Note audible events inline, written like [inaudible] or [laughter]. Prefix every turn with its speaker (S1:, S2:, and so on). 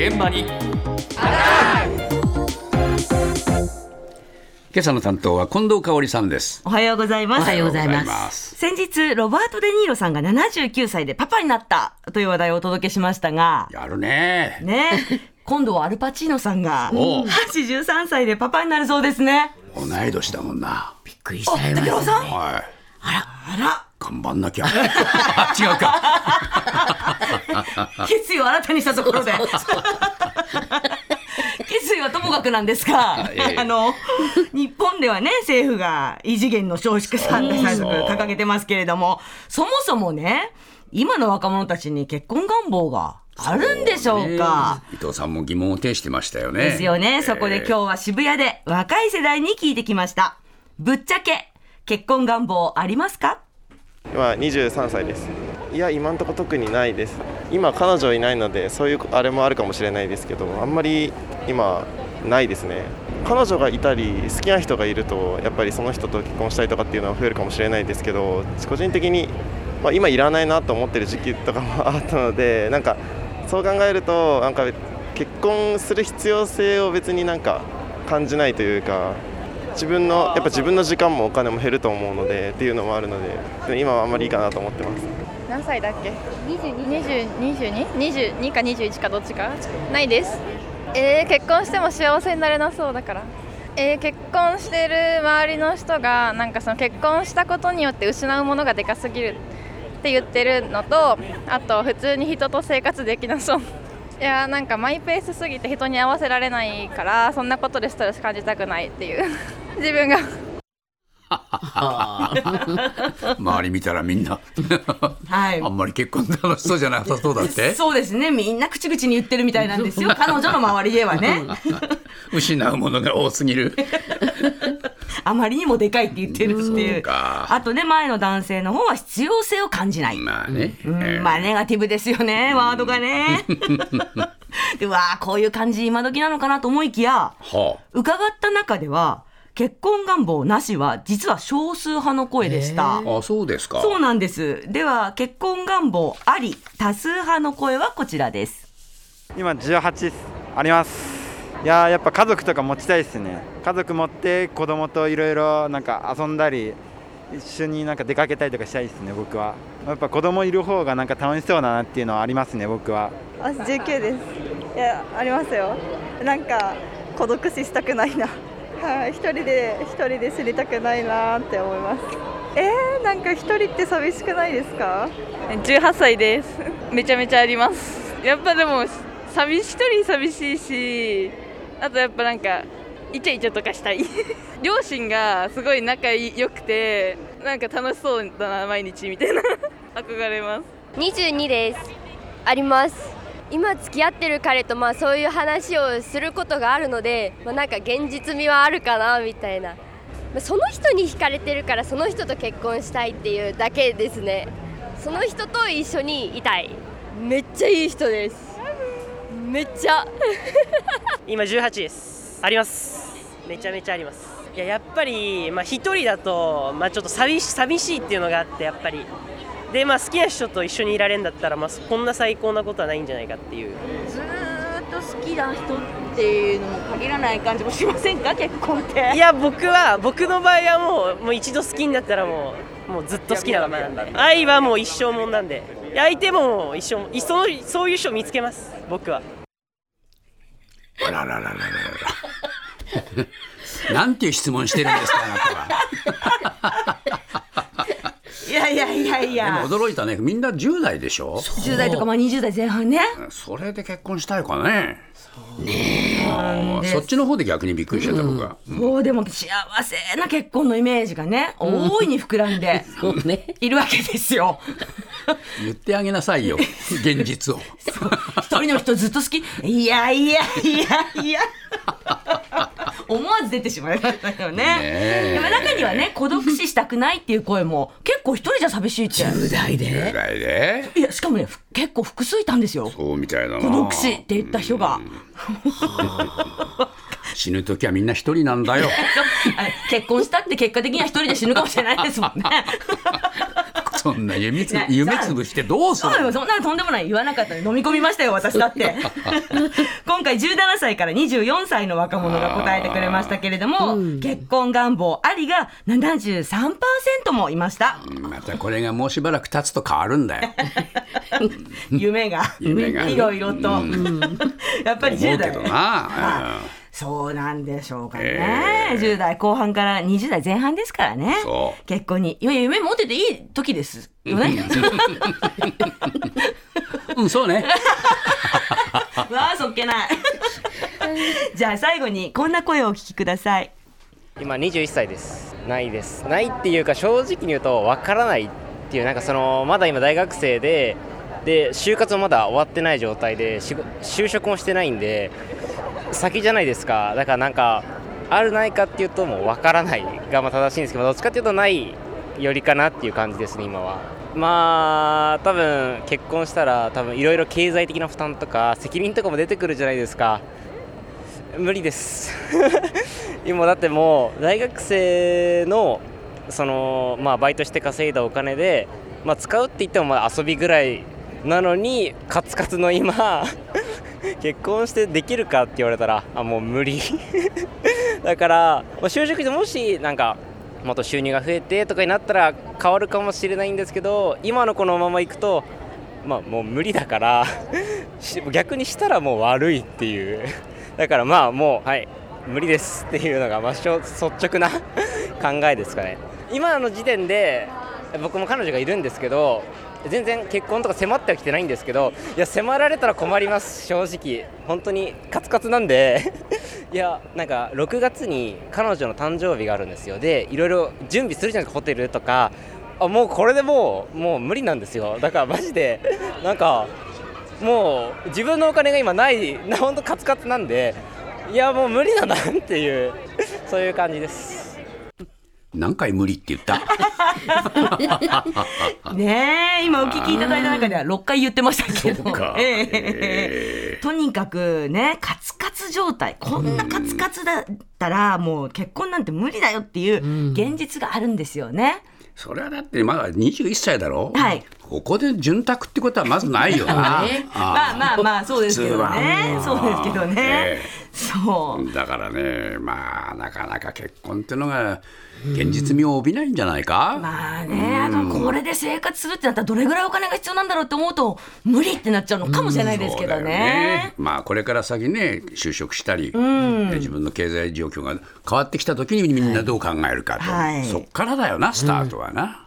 S1: 現場に。今朝の担当は近藤香織さんです。
S2: おはようございます。
S3: おはようございます。
S1: す
S2: 先日、ロバート・デ・ニーロさんが79歳でパパになったという話題をお届けしましたが、
S1: やるね。
S2: ね、今度はアルパチーノさんが
S1: おう。
S2: 83歳でパパになるそうですね。
S1: 同い年だもんな。
S3: びっくりした。
S2: 竹郎さん？
S1: はい。
S2: あら、
S1: 頑張んなきゃ。あ違うか。[laughs]
S2: 決意を新たにしたところで。[laughs] 決意はともかくなんですが、
S1: ええ。
S2: あの、日本ではね、政府が異次元の少子化対策掲げてますけれども、そもそもね、今の若者たちに結婚願望があるんでしょうか？
S1: ね。伊藤さんも疑問を呈してましたよね。
S2: ですよね。そこで今日
S1: 日
S2: は渋谷で若い世代に聞いてきました。ぶっちゃけ、結婚願望ありますか？
S4: 今23歳です。いや今んとこ特にないです。今彼女いないのでそういうあれもあるかもしれないですけどあんまり今ないですね。彼女がいたり好きな人がいるとやっぱりその人と結婚したいとかっていうのは増えるかもしれないですけど個人的に、まあ、今いらないなと思ってる時期とかもあったのでなんかそう考えるとなんか結婚する必要性を別になんか感じないというか自分のやっぱ自分の時間もお金も減ると思うのでっていうのもあるので今はあんまりいいかなと思ってます。
S5: 何歳だっけ？2222か21かどっちか？ないです。えー、結婚しても幸せになれなそうだから。えー、結婚してる周りの人がなんかその結婚したことによって失うものがでかすぎるって言ってるのとあと普通に人と生活できなそう。いやーなんかマイペースすぎて人に合わせられないからそんなことでストレス感じたくないっていう自分が。[laughs]
S1: 周り見たらみんな。
S2: はい。
S1: あんまり結婚楽しそうじゃなさそうだって？
S2: そうですね。みんな口々に言ってるみたいなんですよ。[laughs] 彼女の周りではね。
S1: 失うものが多すぎる。[laughs]
S2: あまりにもでかいって言ってるって
S1: そ
S2: いうあとね、前の男性の方は必要性を感じない。
S1: まあね、
S2: うん。
S1: えー
S2: まあネガティブですよね、ワードがね。でうわあこういう感じ今時なのかなと思いきや、
S1: は
S2: 伺った中では、結婚願望なしは実は少数派の声でした。
S1: ああそうですか。
S2: そうなんです。では、結婚願望あり、多数派の声はこちらです。
S6: 今18ですあります。いやーやっぱ家族とか持ちたいですね。家族持って子供といろいろなんか遊んだり一緒になんか出かけたりとかしたいですね僕は。やっぱ子供いる方がなんか楽しそうだなっていうのはありますね僕は。
S7: あ19です。いやありますよ。なんか孤独死したくないなはい一人で一人で知りたくないなって思います。えー、なんか一人って寂しくないですか
S5: ？18歳です。めちゃめちゃあります。やっぱでも寂し一人寂しいしあとやっぱなんかイチャイチャとかしたい。[laughs] 両親がすごい仲良くてなんか楽しそうだな毎日みたいな。[laughs] 憧れます。
S8: 22です。あります今付き合ってる彼とまあそういう話をすることがあるので、まあ、なんか現実味はあるかなみたいな。まあその人に惹かれてるからその人と結婚したいっていうだけですね。その人と一緒にいたい。めっちゃいい人です。めっちゃ。[laughs]
S9: 今18です。あります。めちゃめちゃあります。いややっぱりまあ一人だとまあちょっと寂し寂しいっていうのがあってやっぱり。でまあ好きな人と一緒にいられるんだったらまあこんな最高なことはないんじゃないかっていう。
S2: ずーっと好きな人っていうのも限らない感じもしませんか？結婚って。
S9: いや僕は僕の場合はもうもう一度好きになったらもうもうずっと好きなままなんで。愛はもう一生もんなんで。相手も一生もいそのそういう人を見つけます。僕は。
S1: あららららららら。[laughs] なんていう質問してるんですかあなたはい
S2: やいやいやい
S1: で
S2: や
S1: も驚いたね。みんな10代でしょ
S2: ？10代とかまあ20代前半ね。
S1: それで結婚したいかね。ねそっちの方で逆にびっくりしちゃった僕は、
S2: もうでも幸せな結婚のイメージがね、大いに膨らんで。[laughs] いるわけですよ。[laughs]
S1: 言ってあげなさいよ現実を。
S2: 一人の人ずっと好き。いやいやいやいや。[laughs] 思わず出てしまいましたよね。でも中にはね、孤独死したくないっていう声も、結構一人じゃ寂しいって。
S3: 10代
S1: ぐ
S3: で。
S1: らいで
S2: いや、しかもね、ふ結構複数いたんですよ。
S1: そうみたいなな
S2: 孤独死って言った人が。
S1: 死ぬ時はみんな一人なんだよ [laughs]
S2: 結婚したって結果的には一人で死ぬかもしれないですもんね。
S1: そんな夢つ
S2: ね
S1: 夢つぶしてどうする
S2: そうよそんなのとんでもない言わなかった飲み込みましたよ私だって。[laughs] 今回17歳から24歳の若者が答えてくれましたけれども、結婚願望ありが73%もいました。
S1: またこれがもうしばらく経つと変わるんだよ。[laughs]
S2: 夢が [laughs]
S1: 夢が
S2: いろいろと、やっぱり10代。
S1: 思うけどな
S2: そうなんでしょうかね、
S1: ええ。
S2: 10代後半から20代前半ですからね。
S1: そう。
S2: 結婚に。いや夢持ってていい時です。よね。
S1: うんそうね。[laughs]
S2: わあそっけない。[laughs] じゃあ最後にこんな声をお聞きください。
S3: 今21歳です。ないです。ないっていうか正直に言うとわからないっていうなんかそのまだ今大学生でで就活もまだ終わってない状態で就職もしてないんで先じゃないですか。だからなんかあるないかっていうともうわからない。がま正しいんですけどどっちかっていうとないよりかなっていう感じですね今は。まあ多分結婚したら多分いろいろ経済的な負担とか責任とかも出てくるじゃないですか。無理です。[laughs] 今だってもう大学生のそのまあバイトして稼いだお金で、まあ、使うって言ってもまあ遊びぐらいなのにカツカツの今結婚してできるかって言われたらあもう無理。[laughs] だから、就職でもしなんかもっと収入が増えてとかになったら変わるかもしれないんですけど今のこのままいくとまあもう無理だから [laughs] 逆にしたらもう悪いっていう。だからまあもうはい無理ですっていうのがまあ率直な [laughs] 考えですかね。今の時点で僕も彼女がいるんですけど全然結婚とか迫ってはきてないんですけどいや迫られたら困ります正直。本当にカツカツなんで。[laughs] いやなんか6月に彼女の誕生日があるんですよ。でいろいろ準備するじゃないですかホテルとか。あもうこれでもうもう無理なんですよ。だからマジでなんかもう自分のお金が今ないな本当カツカツなんで。いやもう無理だなっていうそういう感じです。
S1: 何回無理って言った？[laughs]
S2: ねえ今お聞きいただいた中では6回言ってましたけど。とにかくねカツカツ状態。こんなカツカツだったらもう結婚なんて無理だよっていう現実があるんですよね。
S1: それはだってまだ21歳だろ。
S2: はい
S1: ここで潤沢ってことはまずないよな。[laughs]
S2: まあまあまあそうですけどね。そうですけどね、
S1: え
S2: そう。
S1: だからねまあなかなか結婚っていうのが現実味を帯びないんじゃないか、
S2: まあね、あとこれで生活するってなったらどれぐらいお金が必要なんだろうって思うと無理ってなっちゃうのかもしれないですけど
S1: そうだよ
S2: ね。
S1: まあこれから先ね就職したり、自分の経済状況が変わってきた時にみんなどう考えるかと、
S2: はい。
S1: そっからだよなスタートはな。